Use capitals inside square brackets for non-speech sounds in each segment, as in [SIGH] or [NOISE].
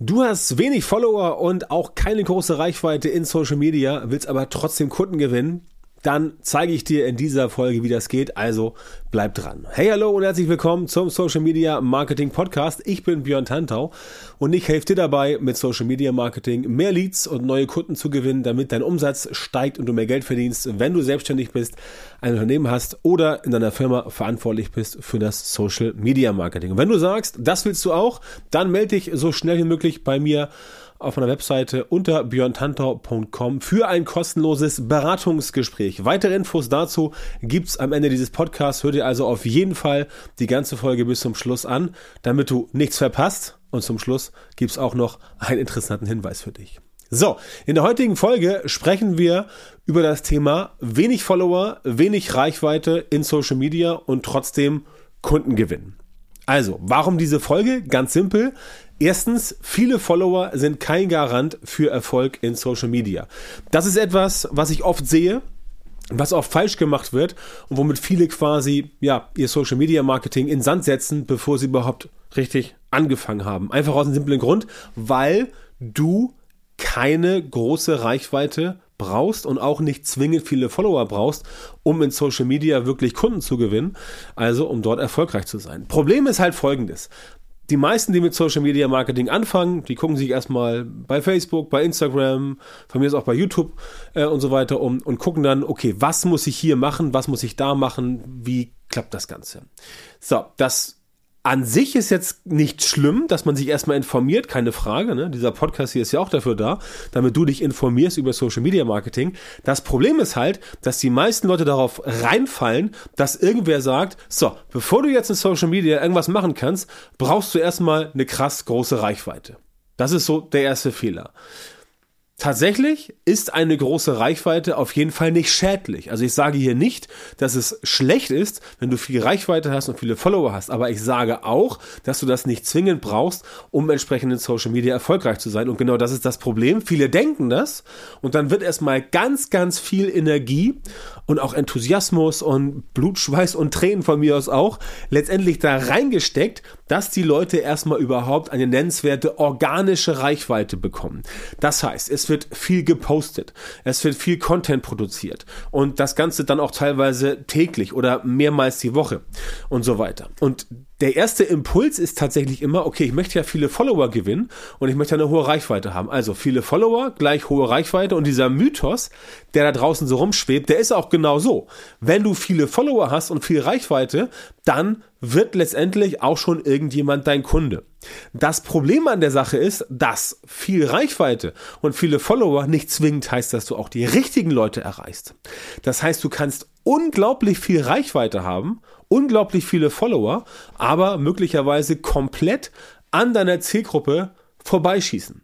Du hast wenig Follower und auch keine große Reichweite in Social Media, willst aber trotzdem Kunden gewinnen? Dann zeige ich dir in dieser Folge, wie das geht. Also bleib dran. Hey, hallo und herzlich willkommen zum Social Media Marketing Podcast. Ich bin Björn Tantau und ich helfe dir dabei, mit Social Media Marketing mehr Leads und neue Kunden zu gewinnen, damit dein Umsatz steigt und du mehr Geld verdienst, wenn du selbstständig bist, ein Unternehmen hast oder in deiner Firma verantwortlich bist für das Social Media Marketing. Und wenn du sagst, das willst du auch, dann melde dich so schnell wie möglich bei mir auf meiner Webseite unter björntantau.com für ein kostenloses Beratungsgespräch. Weitere Infos dazu gibt's am Ende dieses Podcasts. Hör dir also auf jeden Fall die ganze Folge bis zum Schluss an, damit du nichts verpasst. Und zum Schluss gibt's auch noch einen interessanten Hinweis für dich. So, in der heutigen Folge sprechen wir über das Thema wenig Follower, wenig Reichweite in Social Media und trotzdem Kunden gewinnen. Also, warum diese Folge? Ganz simpel. Erstens, viele Follower sind kein Garant für Erfolg in Social Media. Das ist etwas, was ich oft sehe, was auch falsch gemacht wird und womit viele quasi ja ihr Social Media Marketing in Sand setzen, bevor sie überhaupt richtig angefangen haben. Einfach aus einem simplen Grund, weil du keine große Reichweite brauchst und auch nicht zwingend viele Follower brauchst, um in Social Media wirklich Kunden zu gewinnen, also um dort erfolgreich zu sein. Problem ist halt folgendes die meisten, die mit Social Media Marketing anfangen, die gucken sich erstmal bei Facebook, bei Instagram, von mir ist auch bei YouTube äh, und so weiter um und gucken dann, okay, was muss ich hier machen, was muss ich da machen, wie klappt das Ganze. So, das an sich ist jetzt nicht schlimm, dass man sich erstmal informiert, keine Frage. Ne? Dieser Podcast hier ist ja auch dafür da, damit du dich informierst über Social Media Marketing. Das Problem ist halt, dass die meisten Leute darauf reinfallen, dass irgendwer sagt, so, bevor du jetzt in Social Media irgendwas machen kannst, brauchst du erstmal eine krass große Reichweite. Das ist so der erste Fehler. Tatsächlich ist eine große Reichweite auf jeden Fall nicht schädlich. Also ich sage hier nicht, dass es schlecht ist, wenn du viel Reichweite hast und viele Follower hast, aber ich sage auch, dass du das nicht zwingend brauchst, um entsprechend in Social Media erfolgreich zu sein. Und genau das ist das Problem. Viele denken das und dann wird erstmal ganz, ganz viel Energie und auch Enthusiasmus und Blutschweiß und Tränen von mir aus auch letztendlich da reingesteckt, dass die Leute erstmal überhaupt eine nennenswerte organische Reichweite bekommen. Das heißt, es wird viel gepostet, es wird viel Content produziert und das Ganze dann auch teilweise täglich oder mehrmals die Woche und so weiter. Und der erste Impuls ist tatsächlich immer, okay, ich möchte ja viele Follower gewinnen und ich möchte eine hohe Reichweite haben. Also viele Follower gleich hohe Reichweite und dieser Mythos, der da draußen so rumschwebt, der ist auch genau so. Wenn du viele Follower hast und viel Reichweite, dann wird letztendlich auch schon irgendjemand dein Kunde. Das Problem an der Sache ist, dass viel Reichweite und viele Follower nicht zwingend heißt, dass du auch die richtigen Leute erreichst. Das heißt, du kannst unglaublich viel Reichweite haben, unglaublich viele Follower, aber möglicherweise komplett an deiner Zielgruppe vorbeischießen.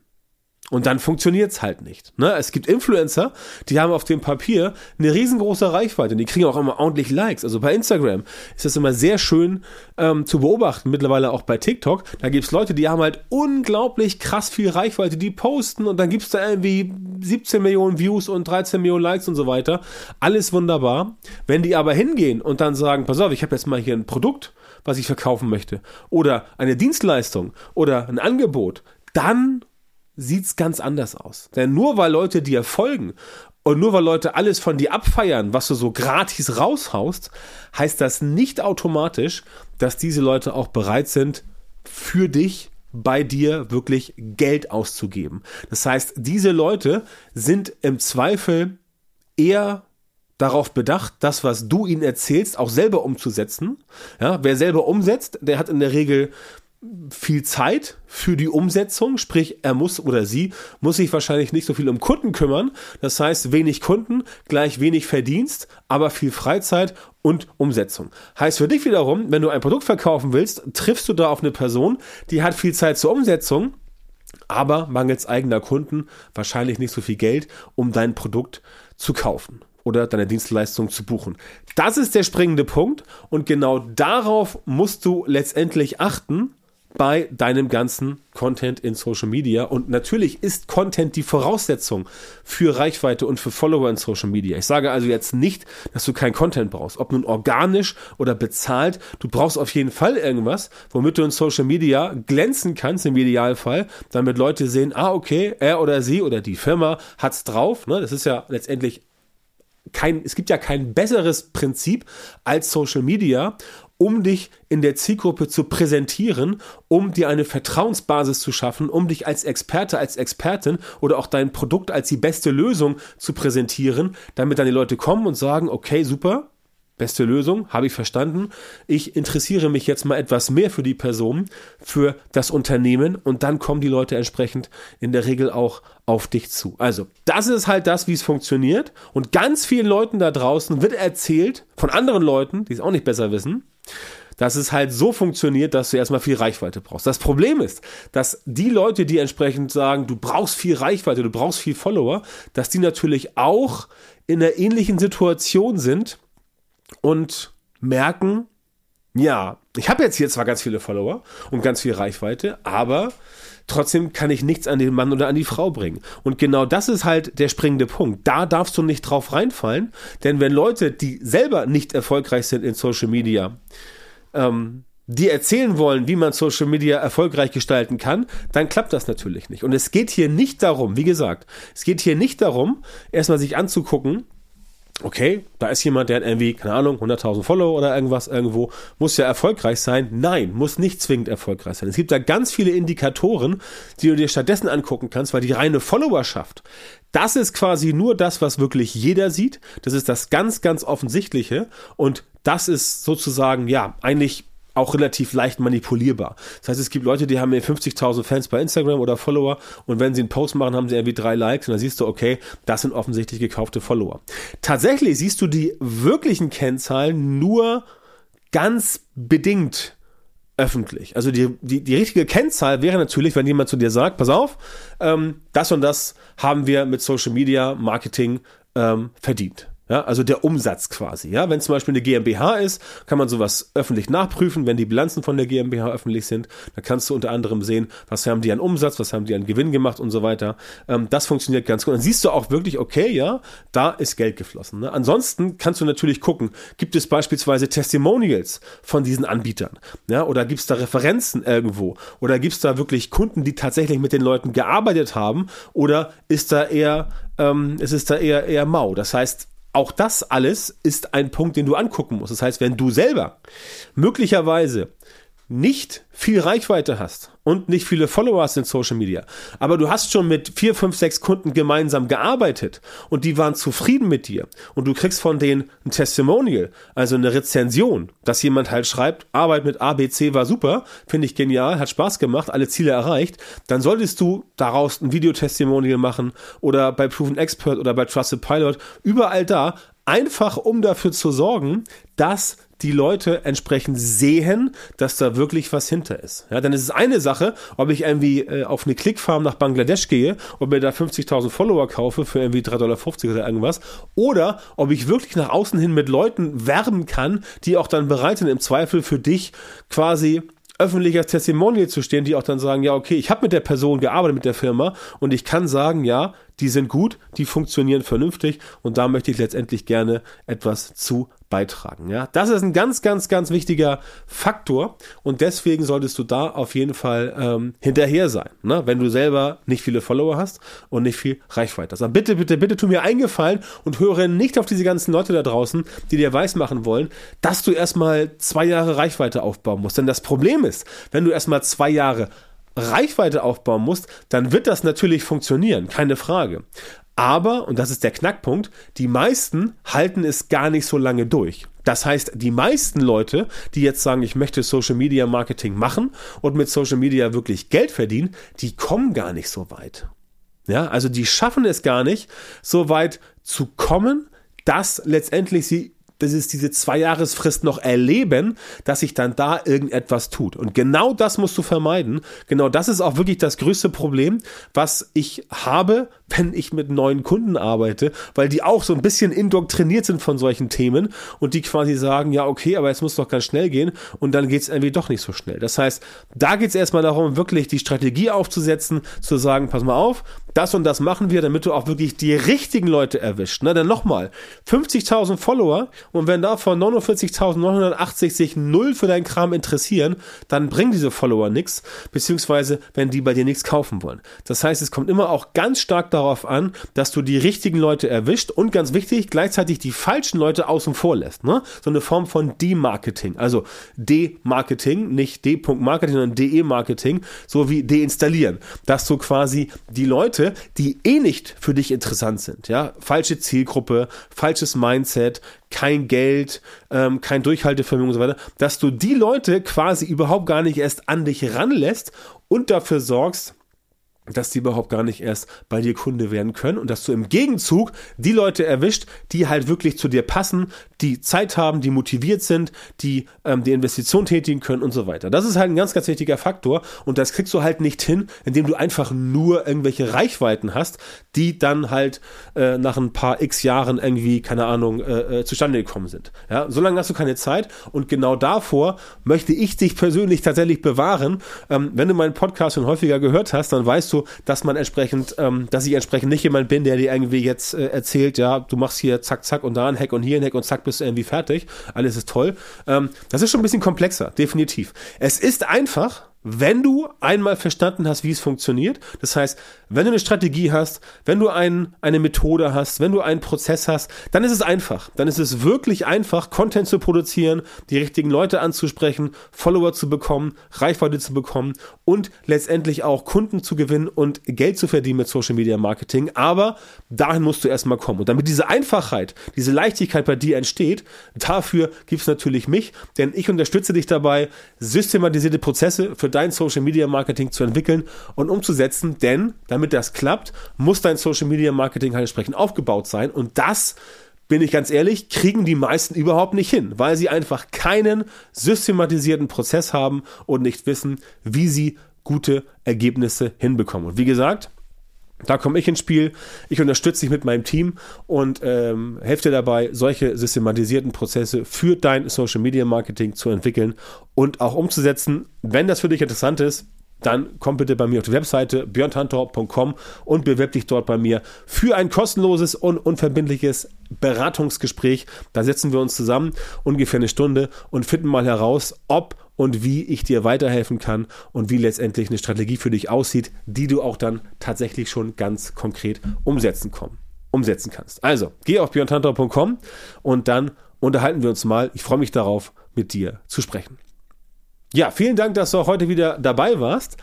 Und dann funktioniert's halt nicht. Ne? Es gibt Influencer, die haben auf dem Papier eine riesengroße Reichweite. Und die kriegen auch immer ordentlich Likes. Also bei Instagram ist das immer sehr schön ähm, zu beobachten. Mittlerweile auch bei TikTok. Da gibt's Leute, die haben halt unglaublich krass viel Reichweite. Die posten und dann gibt's da irgendwie 17 Millionen Views und 13 Millionen Likes und so weiter. Alles wunderbar. Wenn die aber hingehen und dann sagen, pass auf, ich habe jetzt mal hier ein Produkt, was ich verkaufen möchte. Oder eine Dienstleistung oder ein Angebot. Dann sieht's ganz anders aus. Denn nur weil Leute dir folgen und nur weil Leute alles von dir abfeiern, was du so gratis raushaust, heißt das nicht automatisch, dass diese Leute auch bereit sind, für dich bei dir wirklich Geld auszugeben. Das heißt, diese Leute sind im Zweifel eher darauf bedacht, das, was du ihnen erzählst, auch selber umzusetzen. Ja, wer selber umsetzt, der hat in der Regel viel Zeit für die Umsetzung, sprich er muss oder sie muss sich wahrscheinlich nicht so viel um Kunden kümmern. Das heißt wenig Kunden, gleich wenig Verdienst, aber viel Freizeit und Umsetzung. Heißt für dich wiederum, wenn du ein Produkt verkaufen willst, triffst du da auf eine Person, die hat viel Zeit zur Umsetzung, aber mangels eigener Kunden wahrscheinlich nicht so viel Geld, um dein Produkt zu kaufen oder deine Dienstleistung zu buchen. Das ist der springende Punkt und genau darauf musst du letztendlich achten, bei deinem ganzen Content in Social Media. Und natürlich ist Content die Voraussetzung für Reichweite und für Follower in Social Media. Ich sage also jetzt nicht, dass du kein Content brauchst, ob nun organisch oder bezahlt. Du brauchst auf jeden Fall irgendwas, womit du in Social Media glänzen kannst im Idealfall, damit Leute sehen, ah, okay, er oder sie oder die Firma hat's drauf. Ne? Das ist ja letztendlich kein, es gibt ja kein besseres Prinzip als Social Media, um dich in der Zielgruppe zu präsentieren, um dir eine Vertrauensbasis zu schaffen, um dich als Experte, als Expertin oder auch dein Produkt als die beste Lösung zu präsentieren, damit dann die Leute kommen und sagen, okay, super, Beste Lösung, habe ich verstanden. Ich interessiere mich jetzt mal etwas mehr für die Person, für das Unternehmen und dann kommen die Leute entsprechend in der Regel auch auf dich zu. Also, das ist halt das, wie es funktioniert und ganz vielen Leuten da draußen wird erzählt von anderen Leuten, die es auch nicht besser wissen, dass es halt so funktioniert, dass du erstmal viel Reichweite brauchst. Das Problem ist, dass die Leute, die entsprechend sagen, du brauchst viel Reichweite, du brauchst viel Follower, dass die natürlich auch in einer ähnlichen Situation sind, und merken, ja, ich habe jetzt hier zwar ganz viele Follower und ganz viel Reichweite, aber trotzdem kann ich nichts an den Mann oder an die Frau bringen. Und genau das ist halt der springende Punkt. Da darfst du nicht drauf reinfallen, denn wenn Leute, die selber nicht erfolgreich sind in Social Media, ähm, die erzählen wollen, wie man Social Media erfolgreich gestalten kann, dann klappt das natürlich nicht. Und es geht hier nicht darum, wie gesagt, es geht hier nicht darum, erstmal sich anzugucken, okay, da ist jemand, der hat irgendwie, keine Ahnung, 100.000 Follower oder irgendwas irgendwo, muss ja erfolgreich sein. Nein, muss nicht zwingend erfolgreich sein. Es gibt da ganz viele Indikatoren, die du dir stattdessen angucken kannst, weil die reine Followerschaft, das ist quasi nur das, was wirklich jeder sieht. Das ist das ganz, ganz Offensichtliche und das ist sozusagen, ja, eigentlich auch relativ leicht manipulierbar. Das heißt, es gibt Leute, die haben 50.000 Fans bei Instagram oder Follower und wenn sie einen Post machen, haben sie irgendwie drei Likes und dann siehst du, okay, das sind offensichtlich gekaufte Follower. Tatsächlich siehst du die wirklichen Kennzahlen nur ganz bedingt öffentlich. Also die, die, die richtige Kennzahl wäre natürlich, wenn jemand zu dir sagt, pass auf, ähm, das und das haben wir mit Social Media Marketing ähm, verdient. Ja, also der Umsatz quasi. Ja, wenn zum Beispiel eine GmbH ist, kann man sowas öffentlich nachprüfen. Wenn die Bilanzen von der GmbH öffentlich sind, dann kannst du unter anderem sehen, was haben die an Umsatz, was haben die an Gewinn gemacht und so weiter. Ähm, das funktioniert ganz gut. Dann siehst du auch wirklich, okay, ja, da ist Geld geflossen. Ne? Ansonsten kannst du natürlich gucken, gibt es beispielsweise Testimonials von diesen Anbietern? Ja, oder gibt es da Referenzen irgendwo? Oder gibt es da wirklich Kunden, die tatsächlich mit den Leuten gearbeitet haben? Oder ist da eher, ähm, ist es da eher, eher mau? Das heißt, auch das alles ist ein Punkt, den du angucken musst. Das heißt, wenn du selber möglicherweise nicht viel Reichweite hast und nicht viele Follower hast in Social Media, aber du hast schon mit vier, fünf, sechs Kunden gemeinsam gearbeitet und die waren zufrieden mit dir und du kriegst von denen ein Testimonial, also eine Rezension, dass jemand halt schreibt, Arbeit mit ABC war super, finde ich genial, hat Spaß gemacht, alle Ziele erreicht, dann solltest du daraus ein Videotestimonial machen oder bei Proven Expert oder bei Trusted Pilot, überall da, einfach um dafür zu sorgen, dass die Leute entsprechend sehen, dass da wirklich was hinter ist. Ja, dann ist es eine Sache, ob ich irgendwie äh, auf eine Clickfarm nach Bangladesch gehe und mir da 50.000 Follower kaufe für irgendwie 3,50 Dollar oder irgendwas, oder ob ich wirklich nach außen hin mit Leuten werben kann, die auch dann bereit sind, im Zweifel für dich quasi öffentlich als Testimonial zu stehen, die auch dann sagen, ja, okay, ich habe mit der Person gearbeitet, mit der Firma und ich kann sagen, ja, die sind gut, die funktionieren vernünftig und da möchte ich letztendlich gerne etwas zu beitragen. Ja, das ist ein ganz, ganz, ganz wichtiger Faktor und deswegen solltest du da auf jeden Fall ähm, hinterher sein, ne? wenn du selber nicht viele Follower hast und nicht viel Reichweite hast. Aber bitte, bitte, bitte tu mir eingefallen und höre nicht auf diese ganzen Leute da draußen, die dir weismachen wollen, dass du erstmal zwei Jahre Reichweite aufbauen musst. Denn das Problem ist, wenn du erstmal zwei Jahre Reichweite aufbauen musst, dann wird das natürlich funktionieren, keine Frage. Aber, und das ist der Knackpunkt, die meisten halten es gar nicht so lange durch. Das heißt, die meisten Leute, die jetzt sagen, ich möchte Social Media Marketing machen und mit Social Media wirklich Geld verdienen, die kommen gar nicht so weit. Ja, also die schaffen es gar nicht, so weit zu kommen, dass letztendlich sie dieses, diese Zwei-Jahresfrist noch erleben, dass sich dann da irgendetwas tut. Und genau das musst du vermeiden. Genau das ist auch wirklich das größte Problem, was ich habe, [LAUGHS] wenn ich mit neuen Kunden arbeite, weil die auch so ein bisschen indoktriniert sind von solchen Themen und die quasi sagen, ja, okay, aber jetzt muss doch ganz schnell gehen und dann geht es irgendwie doch nicht so schnell. Das heißt, da geht es erstmal darum, wirklich die Strategie aufzusetzen, zu sagen, pass mal auf, das und das machen wir, damit du auch wirklich die richtigen Leute erwischt. Na, dann nochmal, 50.000 Follower und wenn davon 49.980 sich null für deinen Kram interessieren, dann bringen diese Follower nichts, beziehungsweise wenn die bei dir nichts kaufen wollen. Das heißt, es kommt immer auch ganz stark darauf an, dass du die richtigen Leute erwischt und ganz wichtig, gleichzeitig die falschen Leute außen vor lässt. Ne? So eine Form von Demarketing, also D-Marketing, nicht D.Marketing, sondern DE-Marketing, so wie deinstallieren, dass du quasi die Leute Leute, die eh nicht für dich interessant sind. Ja, falsche Zielgruppe, falsches Mindset, kein Geld, ähm, kein Durchhaltevermögen und so weiter, dass du die Leute quasi überhaupt gar nicht erst an dich ranlässt und dafür sorgst, dass die überhaupt gar nicht erst bei dir Kunde werden können und dass du im Gegenzug die Leute erwischt, die halt wirklich zu dir passen, die Zeit haben, die motiviert sind, die ähm, die Investition tätigen können und so weiter. Das ist halt ein ganz, ganz wichtiger Faktor und das kriegst du halt nicht hin, indem du einfach nur irgendwelche Reichweiten hast, die dann halt äh, nach ein paar x Jahren irgendwie, keine Ahnung, äh, äh, zustande gekommen sind. Ja, solange hast du keine Zeit und genau davor möchte ich dich persönlich tatsächlich bewahren. Ähm, wenn du meinen Podcast schon häufiger gehört hast, dann weißt du, dass man entsprechend, ähm, dass ich entsprechend nicht jemand bin, der dir irgendwie jetzt äh, erzählt, ja, du machst hier zack, zack und da ein Hack und hier ein Hack und zack bist du irgendwie fertig. Alles ist toll. Ähm, das ist schon ein bisschen komplexer, definitiv. Es ist einfach, wenn du einmal verstanden hast, wie es funktioniert. Das heißt, wenn du eine Strategie hast, wenn du ein, eine Methode hast, wenn du einen Prozess hast, dann ist es einfach. Dann ist es wirklich einfach, Content zu produzieren, die richtigen Leute anzusprechen, Follower zu bekommen, Reichweite zu bekommen und letztendlich auch Kunden zu gewinnen und Geld zu verdienen mit Social Media Marketing. Aber dahin musst du erstmal kommen. Und damit diese Einfachheit, diese Leichtigkeit bei dir entsteht, dafür gibt es natürlich mich, denn ich unterstütze dich dabei, systematisierte Prozesse für dein Social Media Marketing zu entwickeln und umzusetzen, denn damit das klappt, muss dein Social Media Marketing halt entsprechend aufgebaut sein und das bin ich ganz ehrlich, kriegen die meisten überhaupt nicht hin, weil sie einfach keinen systematisierten Prozess haben und nicht wissen, wie sie gute Ergebnisse hinbekommen. Und wie gesagt, da komme ich ins Spiel. Ich unterstütze dich mit meinem Team und ähm, helfe dir dabei, solche systematisierten Prozesse für dein Social Media Marketing zu entwickeln und auch umzusetzen. Wenn das für dich interessant ist, dann komm bitte bei mir auf die Webseite björntantor.com und bewerb dich dort bei mir für ein kostenloses und unverbindliches Beratungsgespräch. Da setzen wir uns zusammen, ungefähr eine Stunde und finden mal heraus, ob und wie ich dir weiterhelfen kann und wie letztendlich eine Strategie für dich aussieht, die du auch dann tatsächlich schon ganz konkret umsetzen, komm, umsetzen kannst. Also, geh auf björntantor.com und dann unterhalten wir uns mal. Ich freue mich darauf, mit dir zu sprechen. Ja, vielen Dank, dass du auch heute wieder dabei warst.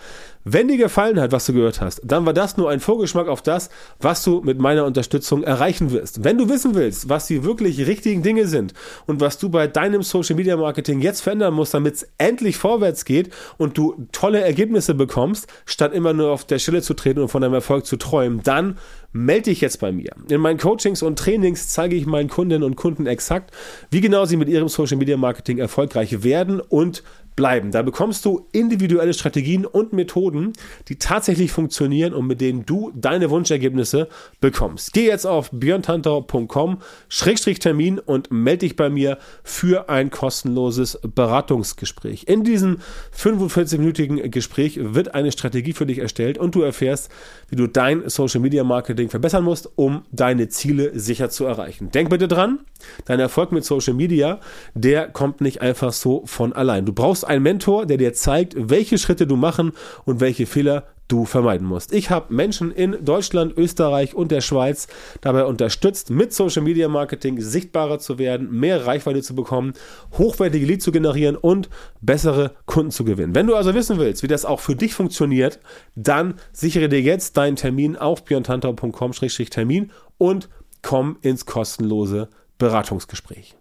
Wenn dir gefallen hat, was du gehört hast, dann war das nur ein Vorgeschmack auf das, was du mit meiner Unterstützung erreichen wirst. Wenn du wissen willst, was die wirklich richtigen Dinge sind und was du bei deinem Social Media Marketing jetzt verändern musst, damit es endlich vorwärts geht und du tolle Ergebnisse bekommst, statt immer nur auf der Stelle zu treten und von deinem Erfolg zu träumen, dann melde dich jetzt bei mir. In meinen Coachings und Trainings zeige ich meinen Kundinnen und Kunden exakt, wie genau sie mit ihrem Social Media Marketing erfolgreich werden und bleiben. Da bekommst du individuelle Strategien und Methoden, die tatsächlich funktionieren und mit denen du deine Wunschergebnisse bekommst. Geh jetzt auf björntantau.com-termin und melde dich bei mir für ein kostenloses Beratungsgespräch. In diesem 45-minütigen Gespräch wird eine Strategie für dich erstellt und du erfährst, wie du dein Social Media Marketing verbessern musst, um deine Ziele sicher zu erreichen. Denk bitte dran, dein Erfolg mit Social Media, der kommt nicht einfach so von allein. Du brauchst einen Mentor, der dir zeigt, welche Schritte du machen und welche Fehler du vermeiden musst. Ich habe Menschen in Deutschland, Österreich und der Schweiz dabei unterstützt, mit Social Media Marketing sichtbarer zu werden, mehr Reichweite zu bekommen, hochwertige Leads zu generieren und bessere Kunden zu gewinnen. Wenn du also wissen willst, wie das auch für dich funktioniert, dann sichere dir jetzt deinen Termin auf björntantau.com-termin und komm ins kostenlose Beratungsgespräch.